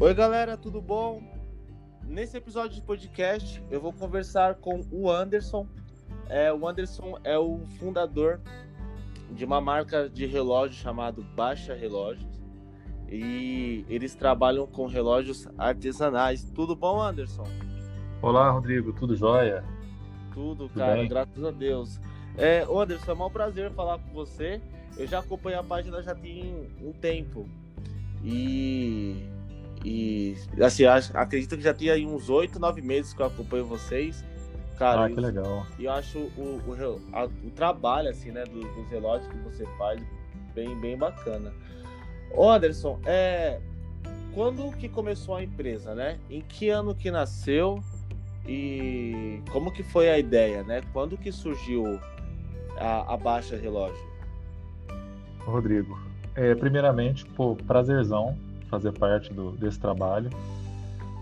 Oi, galera, tudo bom? Nesse episódio de podcast, eu vou conversar com o Anderson. É, o Anderson é o fundador de uma marca de relógio chamado Baixa Relógios. E eles trabalham com relógios artesanais. Tudo bom, Anderson? Olá, Rodrigo, tudo jóia? Tudo, cara, bem? graças a Deus. É, Anderson, é um prazer falar com você. Eu já acompanho a página já tem um tempo. E e, assim, acredito que já tem aí uns oito, nove meses que eu acompanho vocês. Cara, ah, que legal. E eu acho o, o, a, o trabalho, assim, né, dos, dos, relógios que você faz bem, bem bacana. Ô, Anderson, é, quando que começou a empresa, né? Em que ano que nasceu e como que foi a ideia, né? Quando que surgiu a, a Baixa Relógio? Rodrigo, é, primeiramente, pô, prazerzão fazer parte do, desse trabalho,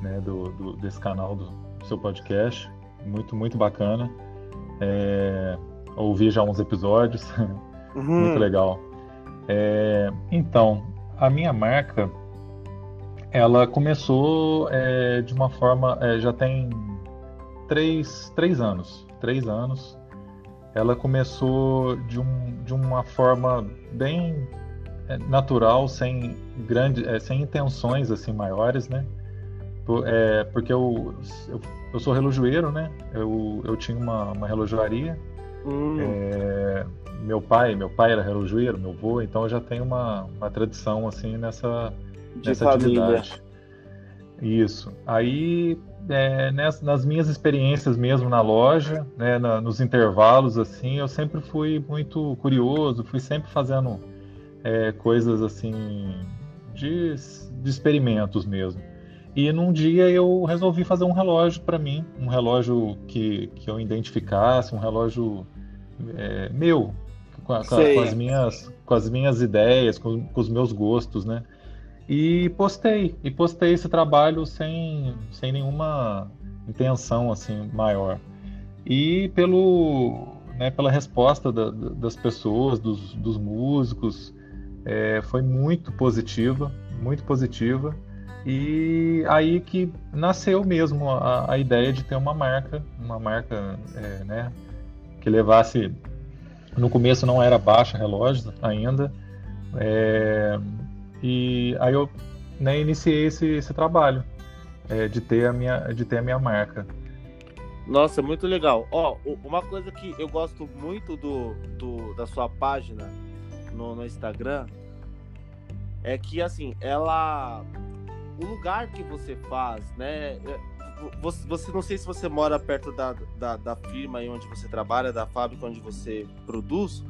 né, do, do, desse canal do, seu podcast. Muito, muito bacana. É, ouvi já uns episódios, uhum. muito legal. É, então, a minha marca, ela começou é, de uma forma, é, já tem três, três anos, três anos. Ela começou de, um, de uma forma bem natural, sem grande, é, sem intenções assim maiores, né? Por, é, porque eu, eu, eu, sou relojoeiro, né? Eu, eu tinha uma, uma relojoaria. Hum. É, meu pai, meu pai era relojoeiro, meu avô, então eu já tenho uma, uma tradição assim nessa, De nessa atividade. Isso. Aí é, nas, nas, minhas experiências mesmo na loja, né, na, nos intervalos assim, eu sempre fui muito curioso, fui sempre fazendo é, coisas assim de, de experimentos mesmo. E num dia eu resolvi fazer um relógio para mim, um relógio que, que eu identificasse, um relógio é, meu, com, a, com, as minhas, com as minhas ideias, com, com, os meus gostos, né? E postei, e postei esse trabalho sem, sem nenhuma intenção assim maior. E pelo, né, pela resposta da, das pessoas, dos, dos músicos, é, foi muito positiva, muito positiva. E aí que nasceu mesmo a, a ideia de ter uma marca, uma marca é, né, que levasse. No começo não era baixa relógios ainda, é, e aí eu né, iniciei esse, esse trabalho é, de, ter a minha, de ter a minha marca. Nossa, muito legal. Ó, uma coisa que eu gosto muito do, do da sua página no, no Instagram é que assim, ela. O lugar que você faz, né? É, você, você não sei se você mora perto da, da, da firma aí onde você trabalha, da fábrica onde você produz.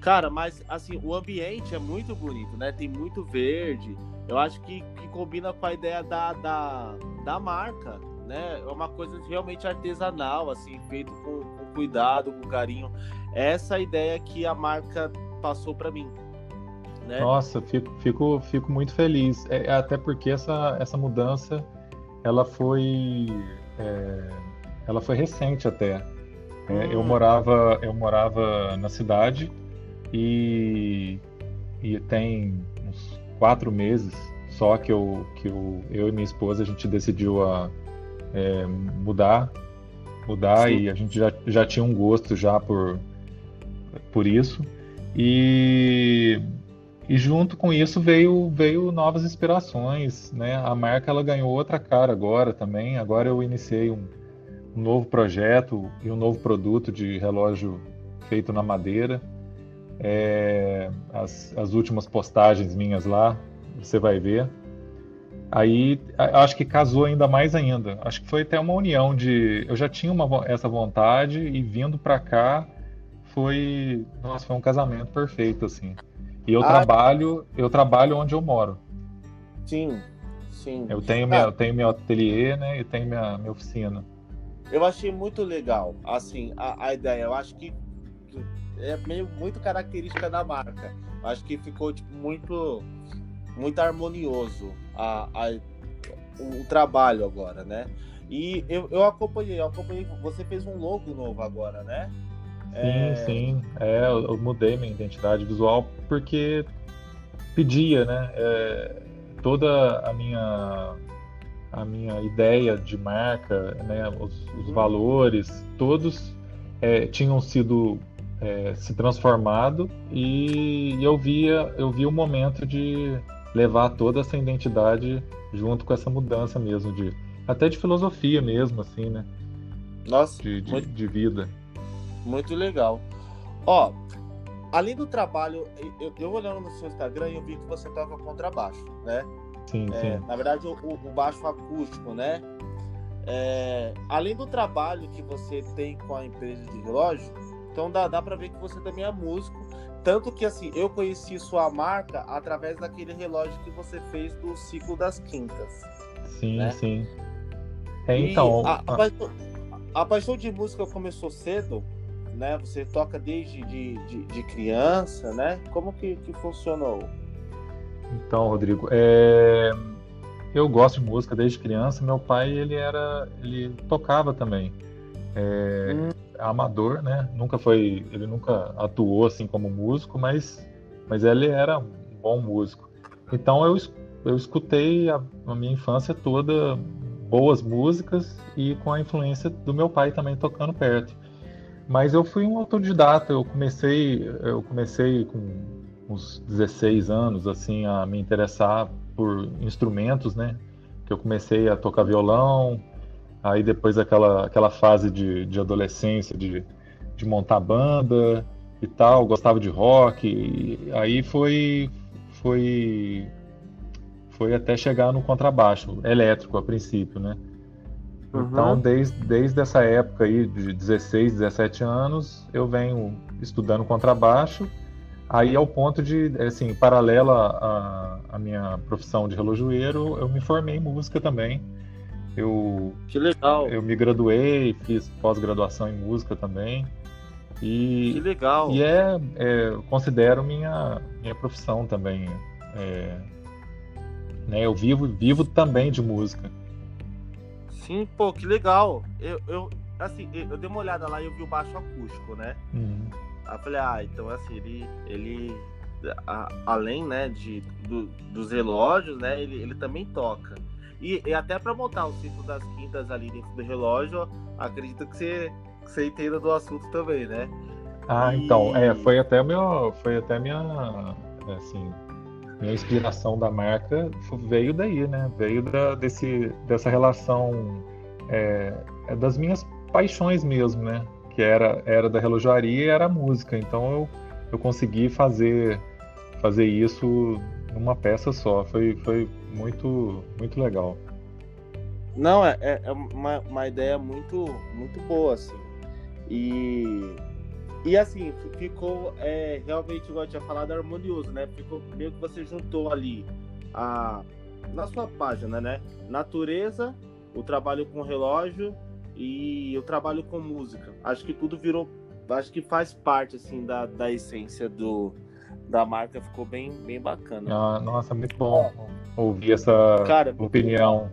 Cara, mas assim, o ambiente é muito bonito, né? Tem muito verde. Eu acho que, que combina com a ideia da, da, da marca, né? É uma coisa realmente artesanal, assim, feito com, com cuidado, com carinho. Essa ideia que a marca passou para mim. Né? Nossa, fico, fico, fico muito feliz. É, até porque essa, essa mudança ela foi é, ela foi recente até. É, eu hum. morava eu morava na cidade e, e tem uns quatro meses só que eu que eu, eu e minha esposa a gente decidiu a é, mudar mudar Sim. e a gente já, já tinha um gosto já por por isso e e junto com isso veio, veio novas inspirações, né? A marca ela ganhou outra cara agora também. Agora eu iniciei um, um novo projeto e um novo produto de relógio feito na madeira. É, as, as últimas postagens minhas lá, você vai ver. Aí acho que casou ainda mais ainda. Acho que foi até uma união de. Eu já tinha uma, essa vontade e vindo para cá foi. Nossa, foi um casamento perfeito, assim. E eu ah, trabalho, eu trabalho onde eu moro. Sim, sim. Eu tenho, minha, ah, eu tenho meu ateliê, né? E tenho minha, minha oficina. Eu achei muito legal, assim, a, a ideia. Eu acho que é meio muito característica da marca. Eu acho que ficou tipo, muito, muito harmonioso a, a, o, o trabalho agora, né? E eu, eu acompanhei, eu acompanhei. Você fez um logo novo agora, né? Sim, é... sim. É, eu mudei minha identidade visual porque pedia, né? É, toda a minha a minha ideia de marca, né, os, os uhum. valores, todos é, tinham sido é, se transformado e eu via eu via o momento de levar toda essa identidade junto com essa mudança mesmo de até de filosofia mesmo assim né nossa de, de, muito, de vida muito legal ó além do trabalho eu, eu olhando no seu Instagram eu vi que você toca contrabaixo né sim, é, sim. na verdade o, o baixo acústico né é, além do trabalho que você tem com a empresa de relógio então dá, dá para ver que você também é músico. Tanto que assim, eu conheci sua marca através daquele relógio que você fez do ciclo das quintas. Sim, né? sim. É, então. A, a, paixão, a, paixão, de música começou cedo, né? Você toca desde de, de, de criança, né? Como que, que funcionou? Então, Rodrigo, é... eu gosto de música desde criança. Meu pai, ele era, ele tocava também. É... Hum amador, né? Nunca foi, ele nunca atuou assim como músico, mas, mas ele era um bom músico. Então eu, eu escutei a, a minha infância toda boas músicas e com a influência do meu pai também tocando perto. Mas eu fui um autodidata, eu comecei, eu comecei com uns 16 anos assim a me interessar por instrumentos, né? Que eu comecei a tocar violão, Aí depois aquela, aquela fase de, de adolescência, de, de montar banda e tal, gostava de rock. Aí foi, foi, foi até chegar no contrabaixo elétrico a princípio, né? Uhum. Então, desde, desde essa época aí, de 16, 17 anos, eu venho estudando contrabaixo. Aí, ao ponto de, assim, paralela à, à minha profissão de relojoeiro, eu me formei em música também. Eu, que legal. Eu me graduei, fiz pós-graduação em música também. E, que legal. E é, é considero minha, minha profissão também. É, né, eu vivo, vivo também de música. Sim, pô, que legal. Eu, eu, assim, eu dei uma olhada lá e eu vi o baixo acústico, né? Uhum. Aí eu falei, ah, então assim, ele, ele a, além, né, de, do, dos relógios, né, ele, ele também toca. E, e até para montar o ciclo das quintas ali dentro do relógio, acredito que você, que você entenda do assunto também, né? Ah, e... então, é, foi até meu, foi até minha, assim, minha inspiração da marca veio daí, né? Veio da, desse, dessa relação é, é, das minhas paixões mesmo, né? Que era, era da relojaria e era a música. Então eu, eu consegui fazer, fazer isso numa peça só. Foi, foi muito, muito legal. Não, é, é, é uma, uma ideia muito, muito boa, assim. E, e assim, ficou é, realmente, igual eu tinha falado, harmonioso, né? Ficou meio que você juntou ali a, na sua página, né? Natureza, o trabalho com relógio e o trabalho com música. Acho que tudo virou, acho que faz parte, assim, da, da essência do, da marca. Ficou bem, bem bacana. Ah, nossa, muito bom ouvir essa Cara, opinião.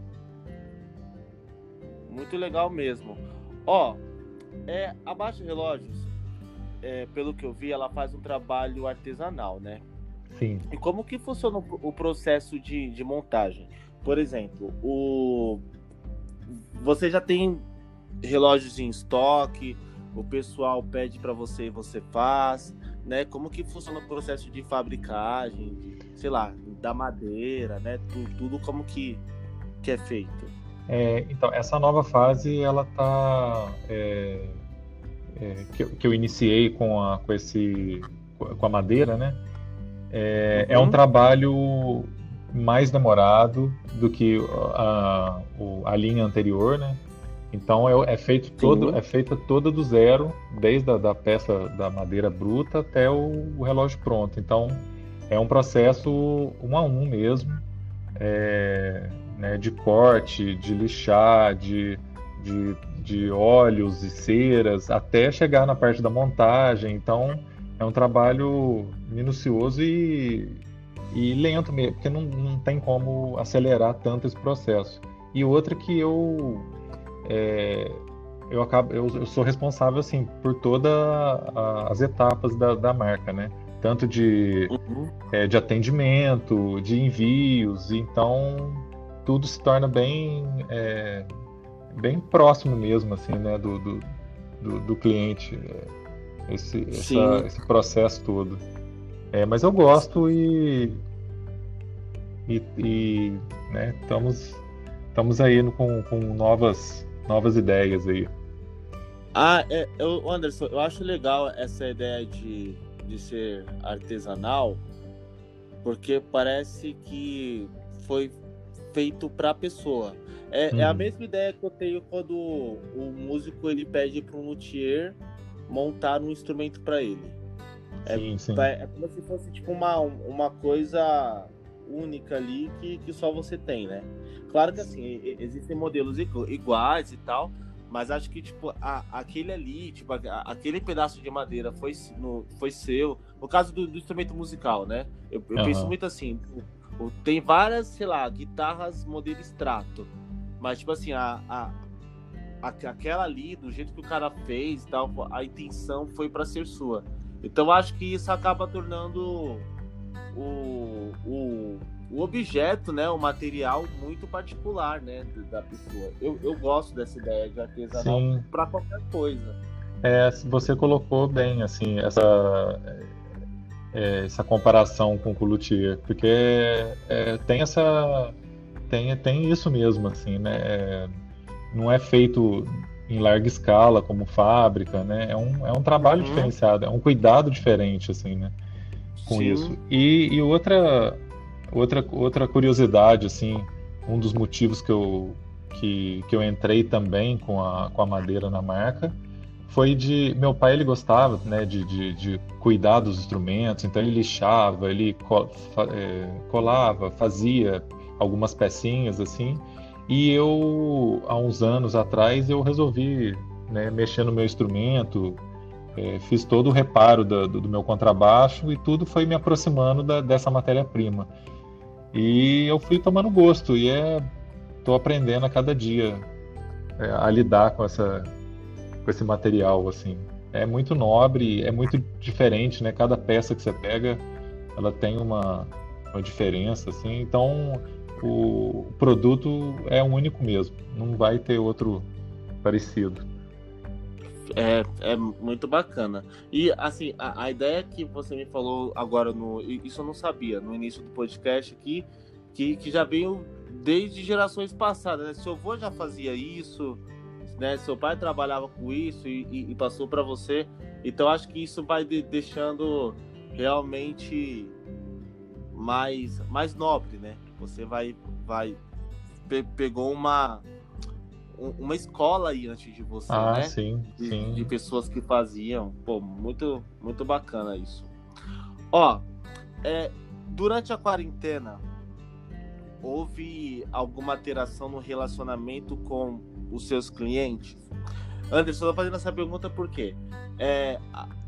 Muito legal mesmo. Ó, é, a Baixa Relógios, é, pelo que eu vi, ela faz um trabalho artesanal, né? Sim. E como que funciona o processo de, de montagem? Por exemplo, o você já tem relógios em estoque, o pessoal pede para você e você faz né? Como que funciona o processo de fabricagem, de, sei lá, da madeira, né? Tudo, tudo como que, que é feito. É, então, essa nova fase, ela tá... É, é, que, que, eu iniciei com, a, com, esse, com a madeira, né? É, uhum. é um uhum. trabalho mais demorado do que a, a linha anterior, né? Então é, é feito todo, é feita toda do zero, desde a da peça da madeira bruta até o, o, relógio pronto. Então é um processo um a um mesmo, é, né, de corte, de lixar, de, de, de óleos e ceras, até chegar na parte da montagem. Então é um trabalho minucioso e, e lento mesmo, porque não, não tem como acelerar tanto esse processo. E outra que eu é, eu acabo eu, eu, sou responsável assim por todas as etapas da, da marca né tanto de, uhum. é, de atendimento, de envios, então tudo se torna bem, é, bem próximo mesmo, assim, né, do, do, do, do cliente, é, esse, essa, esse processo todo. É, mas eu gosto e, e, e né, estamos, estamos aí com, com novas, novas ideias aí. Ah, é, eu, Anderson, eu acho legal essa ideia de, de ser artesanal, porque parece que foi feito para a pessoa. É, hum. é, a uhum. mesma ideia que eu tenho quando o músico ele pede para um luthier montar um instrumento para ele. É, sim, sim. é como se fosse tipo uma, uma coisa única ali que, que só você tem, né? Claro que assim, existem modelos iguais e tal, mas acho que, tipo, a, aquele ali, tipo, a, aquele pedaço de madeira foi, no, foi seu. No caso do, do instrumento musical, né? Eu, eu uhum. penso muito assim, tem várias, sei lá, guitarras modelo extrato. Mas, tipo assim, a, a, a, aquela ali, do jeito que o cara fez tal, a intenção foi para ser sua. Então acho que isso acaba tornando o, o o objeto, né, o material muito particular, né, da pessoa. Eu, eu gosto dessa ideia de artesanal para qualquer coisa. É, você colocou bem, assim, essa é, essa comparação com o luthier, porque é, tem essa tem tem isso mesmo, assim, né? É, não é feito em larga escala como fábrica, né? É um, é um trabalho uhum. diferenciado, é um cuidado diferente, assim, né? Com Sim. isso. E, e outra Outra, outra curiosidade, assim, um dos motivos que eu, que, que eu entrei também com a, com a madeira na marca foi de meu pai ele gostava né de, de, de cuidar dos instrumentos então ele lixava ele é, colava fazia algumas pecinhas assim. E eu há uns anos atrás eu resolvi né, mexer no meu instrumento é, fiz todo o reparo do, do, meu contrabaixo e tudo foi me aproximando da, dessa matéria prima e eu fui tomando gosto e é tô aprendendo a cada dia é, a lidar com essa com esse material assim. É muito nobre, é muito diferente, né? Cada peça que você pega, ela tem uma, uma diferença assim. Então, o produto é único mesmo, não vai ter outro parecido. É, é muito bacana. E assim, a, a, ideia que você me falou agora no. Isso eu não sabia, no início do podcast aqui, que, que já veio desde gerações passadas, né? Seu avô já fazia isso, né? Seu pai trabalhava com isso e, e, e passou para você. Então acho que isso vai de, deixando realmente mais, mais nobre, né? Você vai, vai pe, pegou uma uma escola aí antes de você, ah, né? Sim, de, sim. de pessoas que faziam. Pô, muito, muito bacana isso. Ó, é, durante a quarentena, houve alguma alteração no relacionamento com os seus clientes? Anderson, eu tô fazendo essa pergunta porque é,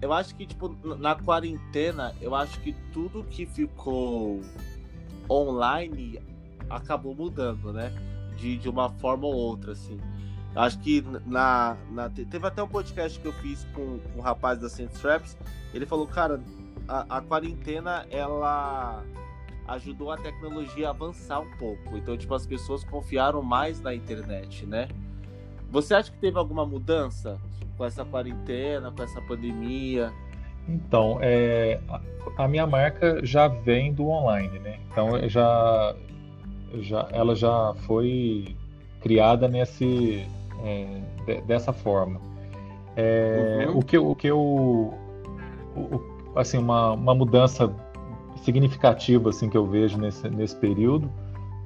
eu acho que, tipo, na quarentena, eu acho que tudo que ficou online acabou mudando, né? de, de uma forma ou outra, assim. Acho que na, na, Teve até um podcast que eu fiz com, com um rapaz da Saint Traps. Ele falou, cara, a, a quarentena ela ajudou a tecnologia a avançar um pouco. Então, tipo, as pessoas confiaram mais na internet, né? Você acha que teve alguma mudança com essa quarentena, com essa pandemia? Então, é, a, minha marca já vem do online, né? Então, já já, ela já foi criada nesse, é, de, dessa forma. É, uhum. O que, o que eu, o, assim, uma, uma mudança significativa assim que eu vejo nesse, nesse período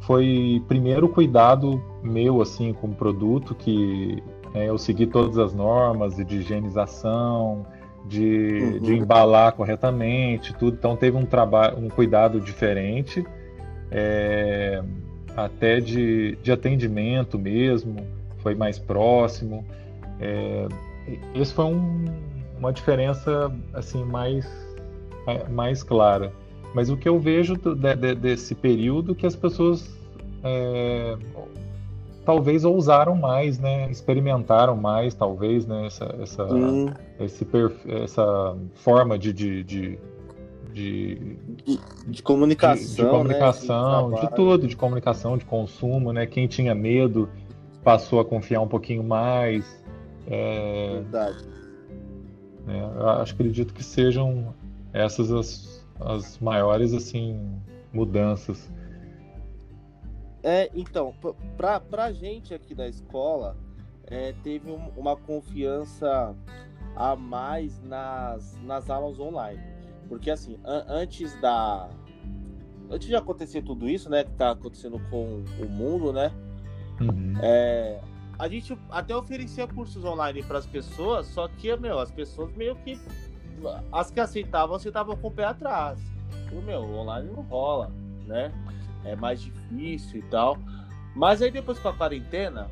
foi primeiro cuidado meu assim com o produto que é, eu segui todas as normas de higienização de, uhum. de embalar corretamente tudo então teve um trabalho um cuidado diferente é, até de, de atendimento mesmo, foi mais próximo. É, isso foi um, uma diferença assim mais, mais clara. Mas o que eu vejo de, de, desse período é que as pessoas é, talvez ousaram mais, né? Experimentaram mais, talvez, né? Essa, essa, esse essa forma de, de, de, de, de, comunicação, de, de comunicação, né? de, tudo, de comunicação, de consumo, né? Quem tinha medo passou a confiar um pouquinho mais. É, Verdade. Né? Acho acredito que sejam essas as, as maiores assim mudanças. É, então, para a gente aqui da escola, é, teve um, uma confiança a mais nas, nas aulas online. Porque assim, an antes da. Antes de acontecer tudo isso, né? Que tá acontecendo com o mundo, né? Uhum. É, a gente até oferecia cursos online para as pessoas, só que, meu, as pessoas meio que. As que aceitavam, aceitavam com o pé atrás. O meu, online não rola, né? É mais difícil e tal. Mas aí depois com a quarentena,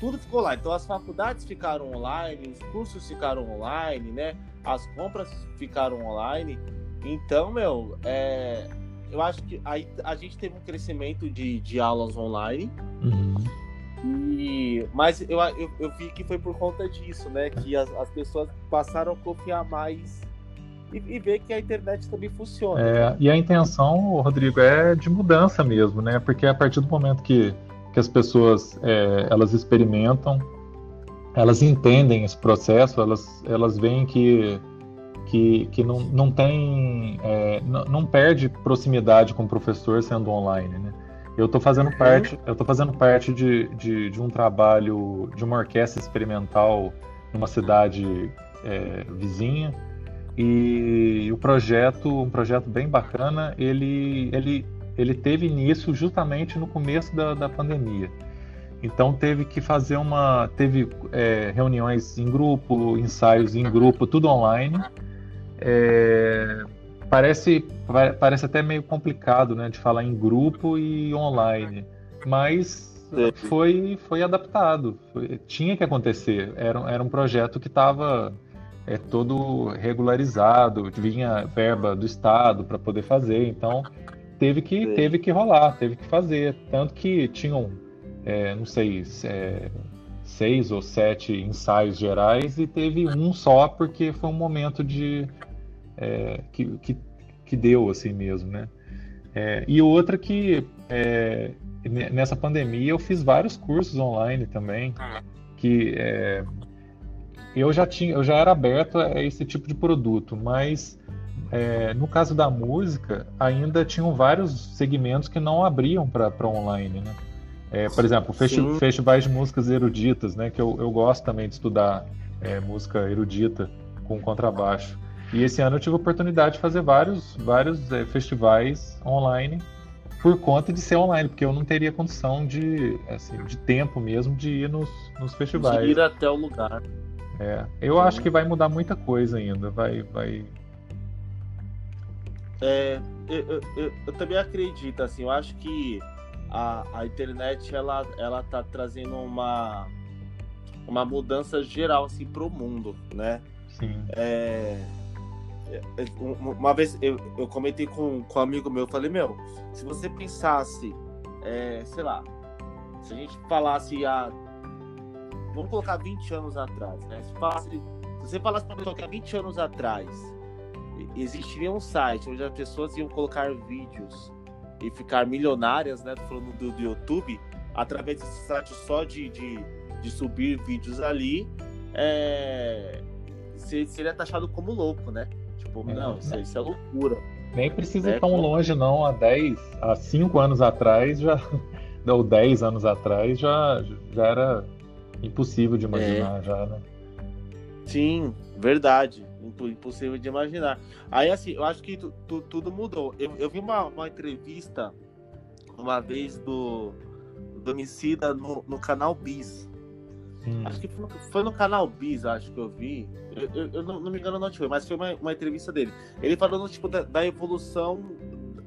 tudo ficou lá. Então as faculdades ficaram online, os cursos ficaram online, né? As compras ficaram online. Então, meu, é, eu acho que aí a gente teve um crescimento de, de aulas online. Uhum. E, mas eu, eu, eu, vi que foi por conta disso, né? Que as, as pessoas passaram a confiar mais e, e ver que a internet também funciona. É, e a intenção, Rodrigo, é de mudança mesmo, né? Porque a partir do momento que que as pessoas é, elas experimentam, elas entendem esse processo, elas, elas veem que, que, que não, não tem, é, não, não, perde proximidade com o professor sendo online, né? Eu estou fazendo uhum. parte, eu tô fazendo parte de, de, de, um trabalho de uma orquestra experimental numa cidade é, vizinha e o projeto, um projeto bem bacana, ele, ele ele teve início justamente no começo da, da pandemia. Então teve que fazer uma, teve é, reuniões em grupo, ensaios em grupo, tudo online. É, parece, parece até meio complicado, né, de falar em grupo e online, mas foi, foi adaptado, foi, tinha que acontecer. Era, era um projeto que estava é, todo regularizado, vinha verba do estado para poder fazer, então teve que, teve que rolar, teve que fazer. Tanto que tinham, é, não sei, é, seis ou sete ensaios gerais e teve um só porque foi um momento de é, que, que, que, deu assim mesmo, né? É, e outra que é, nessa pandemia eu fiz vários cursos online também que é, eu já tinha, eu já era aberto a esse tipo de produto, mas é, no caso da música, ainda tinham vários segmentos que não abriam para online, né? É, por exemplo, festi Sim. festivais de músicas eruditas, né? Que eu, eu gosto também de estudar é, música erudita com contrabaixo. E esse ano eu tive a oportunidade de fazer vários, vários é, festivais online por conta de ser online, porque eu não teria condição de, assim, de tempo mesmo de ir nos, nos festivais. De ir até o lugar. É, eu Sim. acho que vai mudar muita coisa ainda. Vai, vai, é, eu, eu, eu, também acredito, assim, eu acho que a, a internet ela, ela tá trazendo uma, uma mudança geral assim pro mundo, né? Sim. É uma vez eu, eu comentei com, com um amigo meu, eu falei, meu, se você pensasse, é, sei lá, se a gente falasse há. Vamos colocar 20 anos atrás, né? Se, falasse, se você falasse para pessoa que há 20 anos atrás existiria um site onde as pessoas iam colocar vídeos e ficar milionárias, né? Falando do, do YouTube, através desse site só de, de, de subir vídeos ali, é, seria taxado como louco, né? Tipo, não, isso, isso, é loucura. Nem precisa ir tão como... longe, não. Há 10, há 5 anos atrás, já. Ou 10 anos atrás, já, já era impossível de imaginar, é. já, né? Sim, verdade impossível de imaginar. Aí, assim, eu acho que tu, tu, tudo mudou. Eu, eu vi uma, uma entrevista uma vez do, do Homicida no, no canal Bis. Hum. Acho que foi, foi, no canal Bis, acho que eu vi. Eu, eu, eu não, não, me engano, não foi, mas foi uma, uma entrevista dele. Ele falando, tipo, da, da, evolução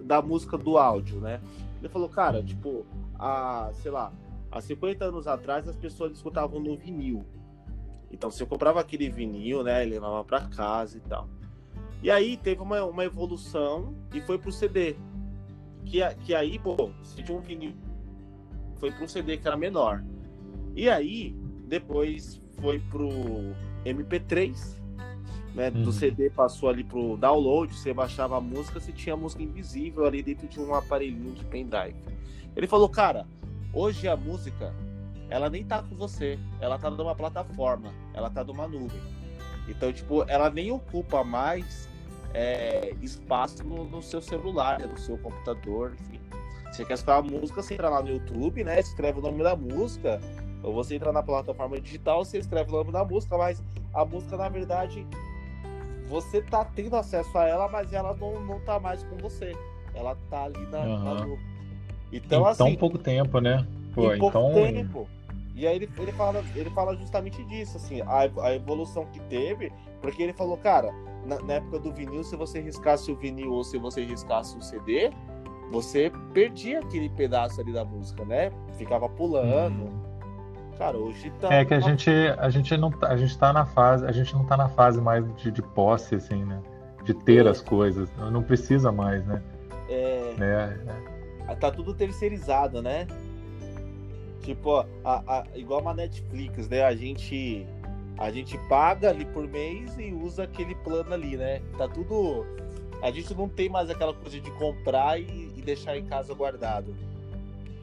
da música do áudio, né? Ele falou, cara, tipo, há, sei lá, há 50 anos atrás as pessoas escutavam no vinil. Então você comprava aquele vinil, né? E levava para casa e tal. E aí teve uma, uma evolução e foi pro CD. Que, que aí, pô, se tinha um vinil, foi pro CD que era menor. E aí, depois foi pro MP3. né? Do Uhum. CD passou ali pro download, você baixava a música, você tinha a música invisível ali dentro de um aparelhinho de pendrive. Ele falou, cara, hoje a música, ela nem tá com você, ela tá numa plataforma, ela tá numa nuvem. Então, tipo, ela nem ocupa mais é, espaço no, no seu celular, no seu computador, enfim. Você quer escutar a música, você entra lá no YouTube, né? Escreve o nome da música, ou você entra na plataforma digital, você escreve o nome da música, mas a música, na verdade, você tá tendo acesso a ela, mas ela não, não tá mais com você. Ela tá ali na, na Aham. nuvem. Em Então, tão assim, pouco tempo, né? Pô, em pouco então. tempo. E aí ele, ele, fala, ele fala justamente disso, assim, a, a evolução que teve, porque ele falou, cara, na, na época do vinil, se você riscasse o vinil ou se você riscasse o CD, você perdia aquele pedaço ali da música, né? Ficava pulando. Cara, hoje tá. É que a gente, a gente não tá- a gente tá na fase, a gente não tá na fase mais de, de posse, assim, né? De ter É. as coisas. Não precisa mais, né? É, né? tá tudo terceirizado, né? Tipo, ó, a, a- igual uma Netflix, né? A gente, a gente paga ali por mês e usa aquele plano ali, né? Tá tudo. A gente não tem mais aquela coisa de comprar e, e deixar em casa guardado.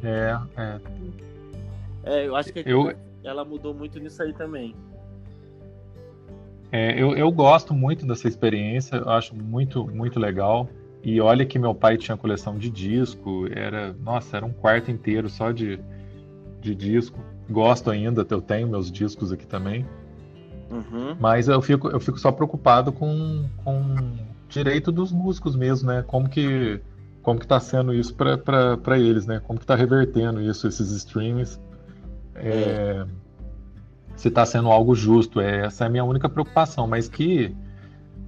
É, é. É, eu acho que Eu- ela mudou muito nisso aí também. É, eu, eu gosto muito dessa experiência, eu acho muito, muito legal. E olha que meu pai tinha coleção de disco, era, nossa, era um quarto inteiro só de, de disco. Gosto ainda, eu tenho meus discos aqui também. Uhum. Mas eu fico, eu fico só preocupado com, com direito dos músicos mesmo, né? Como que, como que tá sendo isso para eles, né? Como que tá revertendo isso, esses streams. É, se tá sendo algo justo, é, essa é a minha única preocupação, mas que,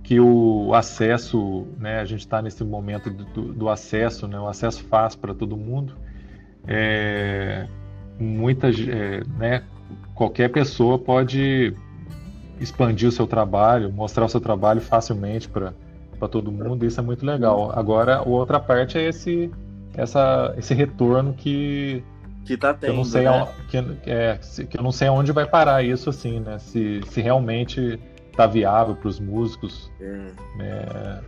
que o acesso, né? A gente está nesse momento do, do- acesso, né? O acesso fácil para todo mundo. É, muita, é, né? Qualquer pessoa pode expandir o seu trabalho, mostrar o seu trabalho facilmente para todo mundo, isso é muito legal. Agora, outra parte é esse essa esse retorno que, Que tá que eu tendo. não sei né? aon- que, é, que eu não sei aonde vai parar isso assim, né? Se, se realmente tá viável para os músicos É, né,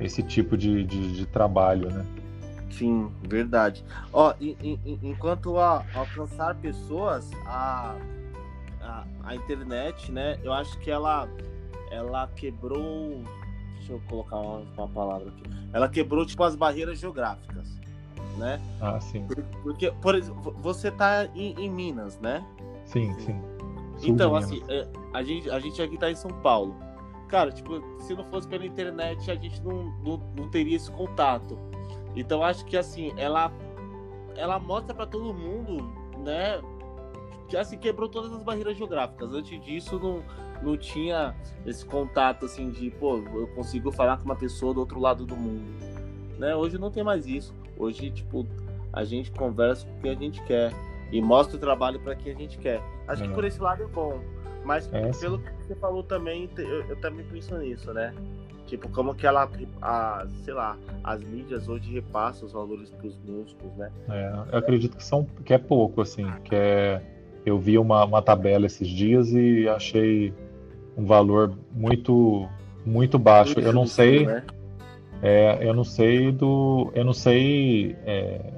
esse tipo de, de, de trabalho, né? sim, verdade. Ó, em- em- em- enquanto a alcançar pessoas, a, a, a internet, né? Eu acho que ela, ela quebrou. Deixa eu colocar uma, uma palavra aqui. Ela quebrou, tipo, as barreiras geográficas, né? Ah, sim, Porque, por exemplo, você tá em, em Minas, né? sim, sim. Sul Então, assim, é, a gente, a gente aqui tá em São Paulo. Cara, tipo, se não fosse pela internet, a gente não, não, não teria esse contato. Então, acho que, assim, ela, ela mostra pra todo mundo, né? Que, assim, quebrou todas as barreiras geográficas. Antes disso, não, não tinha esse contato, assim, de, pô, eu consigo falar com uma pessoa do outro lado do mundo. Né? Hoje não tem mais isso. Hoje, tipo, a gente conversa com quem a gente quer e mostra o trabalho pra quem a gente quer. Acho que É. por esse lado é bom. Mas É, sim. pelo que você falou também, eu, eu também penso nisso, né? Tipo, como que ela, a, sei lá, as mídias hoje repassam os valores pros músicos, né? É, eu acredito que são que é pouco assim, que é eu vi uma, uma tabela esses dias e achei um valor muito muito baixo. Eu não sei, Né? É, eu não sei do, eu não sei é,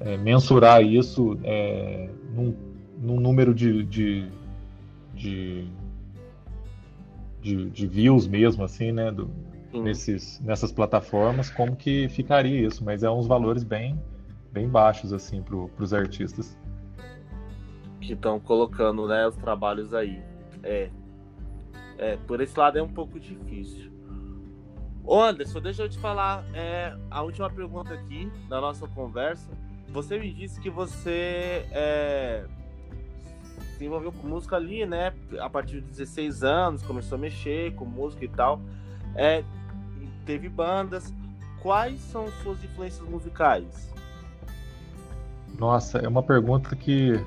é, mensurar isso é, num, num número de, de, de, de, de views mesmo assim, né? Do, Sim. nesses, nessas plataformas, como que ficaria isso, mas é uns valores bem, bem baixos assim para os artistas. que estão colocando né, os trabalhos aí. É. É, por esse lado é um pouco difícil. Ô Anderson, deixa eu te falar é, a última pergunta aqui da nossa conversa. Você me disse que você é, se envolveu com música ali, né? A partir de 16 anos, começou a mexer com música e tal. É, teve bandas. Quais são suas influências musicais? Nossa, é uma pergunta que,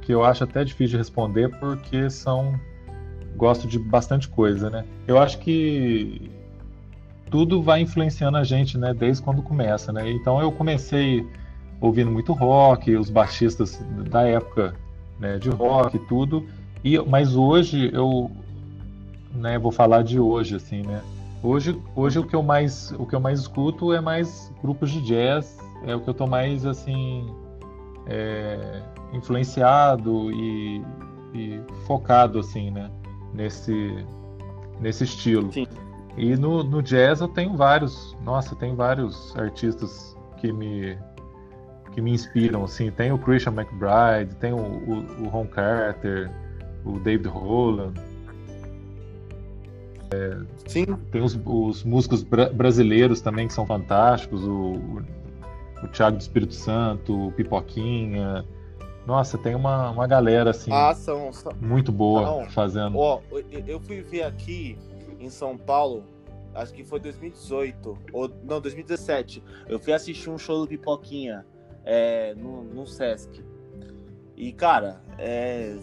que eu acho até difícil de responder porque são gosto de bastante coisa, né? Eu acho que tudo vai influenciando a gente, né? Desde quando começa, né? Então eu comecei ouvindo muito rock, os baixistas da época, né? De rock e tudo. E mas hoje eu né, vou falar de hoje, assim, né? Hoje, hoje o que eu mais o que eu mais escuto é mais grupos de jazz, é o que eu tô mais assim é, influenciado e, e, focado assim, né? Nesse nesse estilo. Sim. E no, no jazz eu tenho vários, nossa, tem vários artistas que me que me inspiram, assim, tem o Christian McBride, tem o, o, o Ron Carter, o David Holland, é, Sim. Tem os, os músicos bra brasileiros também que são fantásticos, o, o, o Thiago do Espírito Santo, o Pipoquinha. Nossa, tem uma, uma galera assim ah, são, são... muito boa Não, fazendo. Ó, eu fui ver aqui em São Paulo, acho que foi 2018, ou não, 2017. Eu fui assistir um show do Pipoquinha é, no, no Sesc. E, cara, é.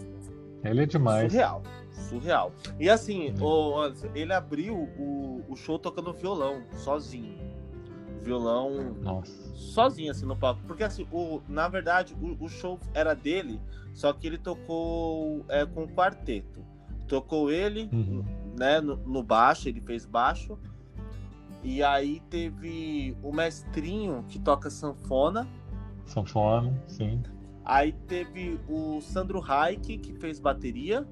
Ele é demais. Surreal surreal. E assim, o Anderson, ele abriu o, o show tocando violão, sozinho. Violão Nossa. sozinho, assim, no palco. Porque, assim, o, na verdade, o, o show era dele, só que ele tocou é, com um quarteto. Tocou ele, uhum. Né, no, no baixo, ele fez baixo. E aí teve o mestrinho que toca sanfona. Sanfona, sim. Aí teve o Sandro Reich, que fez bateria.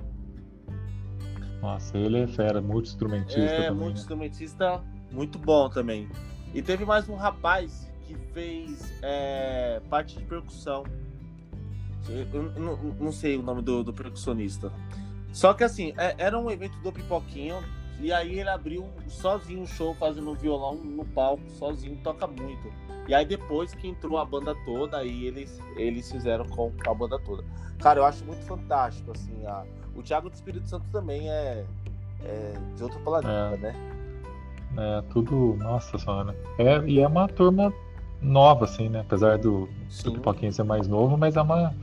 Nossa, ele é fera, multi-instrumentista é, também. É, multi-instrumentista muito bom também. E teve mais um rapaz que fez é, parte de percussão. Eu, não, não sei o nome do, do, percussionista. Só que assim, é, era um evento do Pipoquinho. E aí ele abriu sozinho o show, fazendo violão no palco, sozinho, toca muito. E aí depois que entrou a banda toda, aí eles, eles fizeram com a banda toda. Cara, eu acho muito fantástico, assim, a, o Thiago do Espírito Santo também é, é de outro planeta, é. né? É, tudo. Nossa senhora. É, e é uma turma nova, assim, né? Apesar do, do Pipoquinha ser mais novo, mas é uma,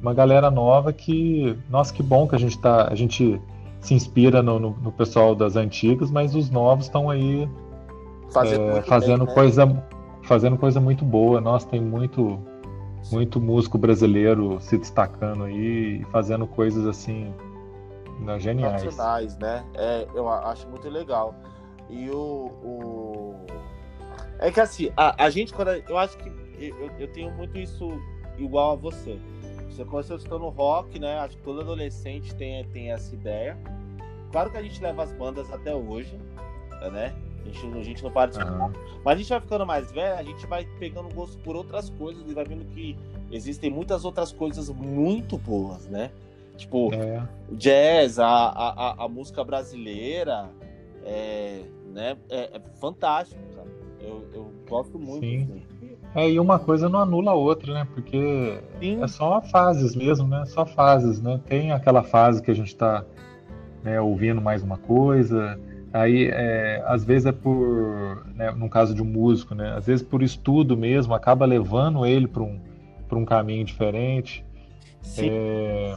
uma galera nova que. Nossa, que bom que a gente tá. A gente se inspira no, no, no pessoal das antigas, mas os novos estão aí fazendo, é, fazendo bem, né? coisa. Fazendo coisa muito boa. Nossa, tem muito. Muito músico brasileiro se destacando aí e fazendo coisas assim não, geniais. nacionais, né? É, eu acho muito legal. E o, o... É que assim, a, a gente, quando. Eu acho que eu, eu tenho muito isso igual a você. Você começou escutando rock, né? Acho que todo adolescente tem, tem essa ideia. Claro que a gente leva as bandas até hoje, né? A gente, a gente não para de uhum. Mas a gente vai ficando mais velho, a gente vai pegando gosto por outras coisas e vai vendo que existem muitas outras coisas muito boas, né? Tipo, é. o jazz, a, a, a, música brasileira, é, né, é, é fantástico, sabe? Eu, eu gosto muito. Sim. Assim. É, e uma coisa não anula a outra, né? Porque Sim. é só fases mesmo, né? Só fases, né? Tem aquela fase que a gente está né, ouvindo mais uma coisa, aí é, às vezes é por, né, no caso de um músico, né? Às vezes por estudo mesmo, acaba levando ele para um, um caminho diferente. Sim. É,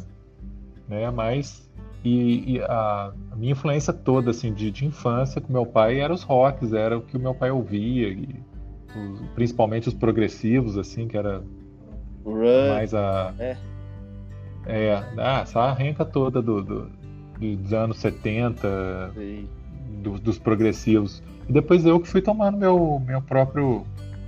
né? Mas e, e a, a, minha influência toda assim de, de, infância com meu pai era os rocks, era o que o meu pai ouvia, e, os, principalmente os progressivos assim, que era Run. mais a é, é ah, essa arranca toda do, do, dos anos 70, do, dos progressivos. E depois eu que fui tomando meu meu próprio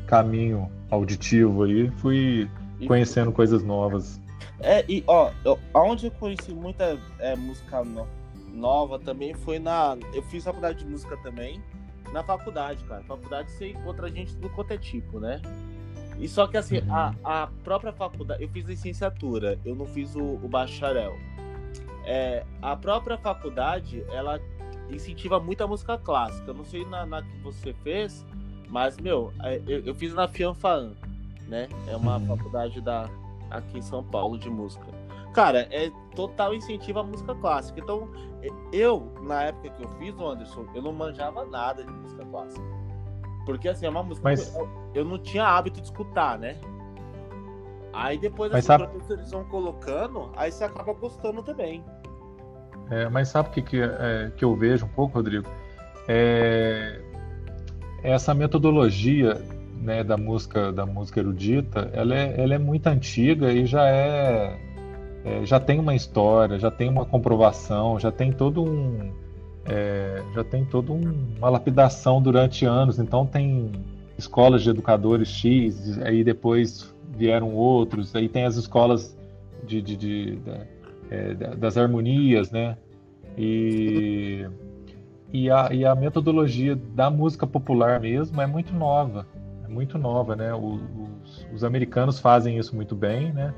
caminho auditivo aí, fui conhecendo coisas novas. É, e ó, eu, onde eu conheci muita é, música no, nova também foi na. Eu fiz faculdade de música também. Na faculdade, cara. Faculdade você encontra gente do quanto é tipo, né? E só que assim, uhum. a, a própria faculdade. Eu fiz licenciatura, eu não fiz o, o bacharel. É, a própria faculdade, ela incentiva muito a música clássica. Eu não sei na, na que você fez, mas, meu, é, eu, eu fiz na Fianfaan, né? É uma uhum. faculdade da, aqui em São Paulo de música. Cara, é total incentivo à música clássica. Então, eu, na época que eu fiz o Anderson, eu não manjava nada de música clássica. Porque, assim, é uma música Mas... que eu, eu não tinha hábito de escutar, né? Aí depois os sabe... professores vão colocando, aí você acaba gostando também. É, mas sabe o que, que, é, que eu vejo um pouco, Rodrigo? É, essa metodologia né, da música da música erudita, ela é, ela é muito antiga e já é, é, já tem uma história, já tem uma comprovação, já tem todo um é, já tem toda um, uma lapidação durante anos. Então tem escolas de educadores X, aí depois vieram outros, aí tem as escolas de, de, de, é, das harmonias, né? E, e, a, e a metodologia da música popular mesmo é muito nova, é muito nova, né? Os, os, americanos fazem isso muito bem, né?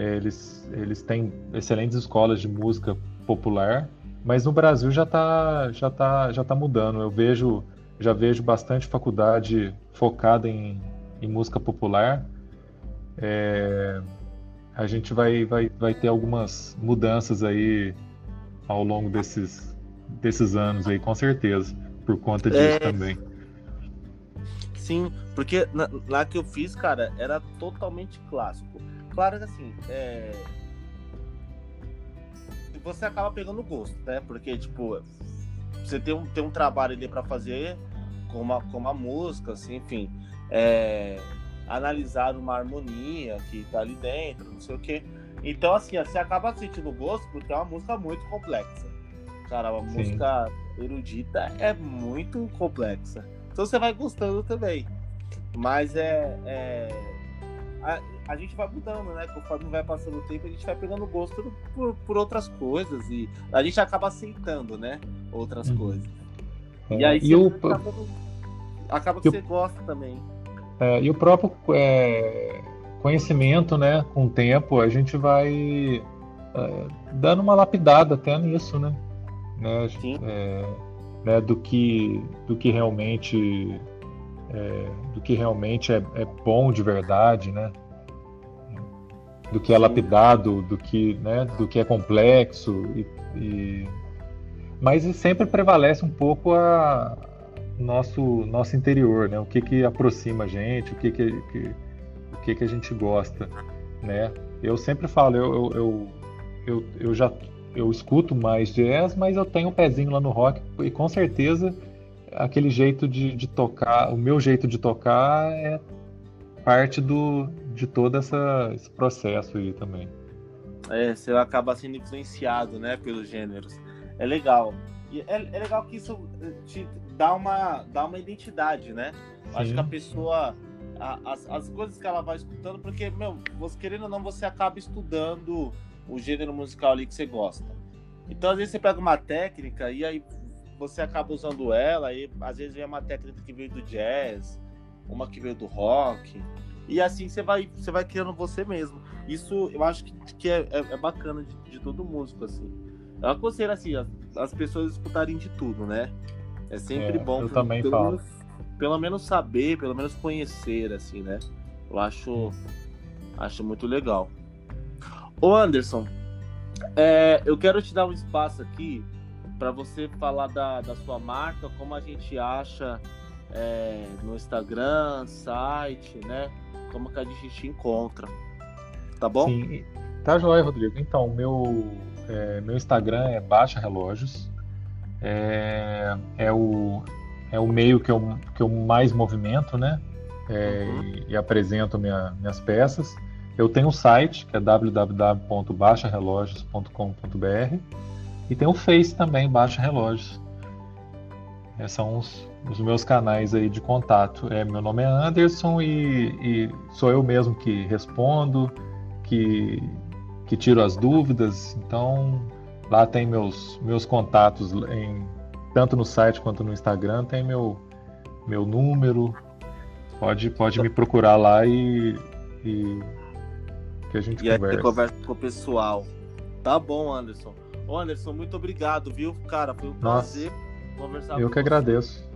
É, eles, eles têm excelentes escolas de música popular, mas no Brasil já está já tá, já tá mudando. Eu vejo já vejo bastante faculdade focada em, em música popular. É, a gente vai, vai, vai ter algumas mudanças aí ao longo desses, desses anos aí, com certeza, por conta disso é... também. Sim, porque na, lá que eu fiz, cara, era totalmente clássico. Claro que assim, é... você acaba pegando gosto, né? Porque, tipo, você tem um, tem um trabalho ali para fazer com uma, com uma música, assim, enfim. É analisar uma harmonia que tá ali dentro, não sei o quê. Então, assim, você acaba sentindo gosto porque é uma música muito complexa. Cara, uma Sim. música erudita é muito complexa. Então você vai gostando também. Mas é. é... A, a, gente vai mudando, né? Conforme vai passando o tempo, a gente vai pegando gosto por, por outras coisas. E a gente acaba aceitando, né? Outras uhum. coisas. É, e aí e o... acaba, acaba que você gosta também. É, e o próprio é, conhecimento, né, com o tempo, a gente vai é, dando uma lapidada até nisso, né? né, é, né do, que, do que realmente é, do que realmente é, é, bom de verdade, né? Do que é lapidado, do que, né, do que é complexo e, e... mas sempre prevalece um pouco a, nosso nosso interior, né? O que que aproxima a gente, o que que, que o que que a gente gosta, né? Eu sempre falo, eu, eu, eu, eu, eu já eu escuto mais jazz, mas eu tenho um pezinho lá no rock e com certeza aquele jeito de, de tocar, o meu jeito de tocar é parte do, de todo essa, esse processo aí também. É, você acaba sendo influenciado, né, pelos gêneros. É legal. E é, é legal que isso te dá uma, dá uma identidade, né? Acho que a pessoa. A, as, as coisas que ela vai escutando, porque, meu, você querendo ou não, você acaba estudando o gênero musical ali que você gosta. Então, às vezes, você pega uma técnica e aí você acaba usando ela, e às vezes vem uma técnica que veio do jazz, uma que veio do rock. E assim você vai, você vai criando você mesmo. Isso eu acho que, que é, é, é bacana de, de todo músico, assim. Eu aconselho assim, as, as pessoas escutarem de tudo, né? É sempre é, bom. Eu também pelo falo. Menos, pelo menos saber, pelo menos conhecer, assim, né? Eu acho, acho muito legal. Ô Anderson, é, eu quero te dar um espaço aqui para você falar da, da sua marca, como a gente acha é, no Instagram, site, né? Como que a gente te encontra. Tá bom? Sim. Tá joia, Rodrigo. Então, meu, é, meu Instagram é Baixa Relógios é, é, o, é o meio que eu, que eu mais movimento, né? É, uhum. e, e, apresento minha, minhas peças. Eu tenho um site que é www.baixarelógios.com.br e tem o Face também, Baixa Relógios. Esses são os, os, meus canais aí de contato. É, meu nome é Anderson e, e sou eu mesmo que respondo, que, que tiro as dúvidas. Então, Lá tem meus, meus contatos, em, tanto no site quanto no Instagram, tem meu, meu número. Pode, pode me procurar lá e, e que a gente e conversa. E conversa com o pessoal. Tá bom, Anderson. Ô, Anderson, muito obrigado, viu? Cara, foi um Nossa, prazer conversar eu com Eu que você. agradeço.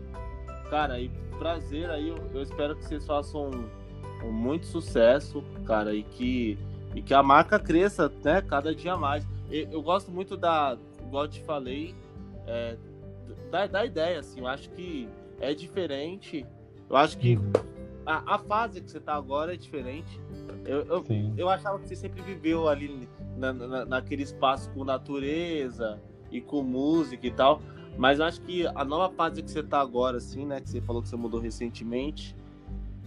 Cara, e prazer aí, eu, eu espero que vocês façam um, um muito sucesso, cara, e que, e que a marca cresça, né, cada dia mais eu gosto muito da, igual eu te falei, é, da, da ideia, assim, eu acho que é diferente. Eu acho que uhum. a, a fase que você tá agora é diferente. Eu, eu, eu, achava que você sempre viveu ali na, na, naquele espaço com natureza e com música e tal. Mas eu acho que a nova fase que você tá agora, assim, né? Que você falou que você mudou recentemente.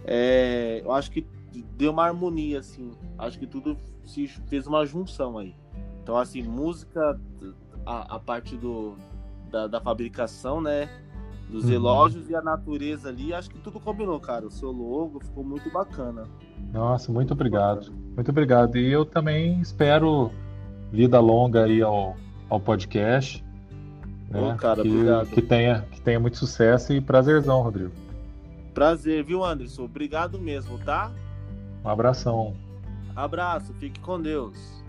É, eu acho que deu uma harmonia, assim. Acho que tudo se fez uma junção aí. Então, assim, música, a, a parte do, da, da fabricação, né? Dos Uhum. relógios e a natureza ali, acho que tudo combinou, cara. O seu logo ficou muito bacana. Nossa, muito obrigado. Muito obrigado. E eu também espero vida longa aí ao, ao podcast. né? Ô, cara, que, obrigado. que tenha, que tenha muito sucesso e prazerzão, Rodrigo. Prazer, viu, Anderson? Obrigado mesmo, tá? Um abração. Abraço, fique com Deus.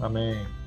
Amém.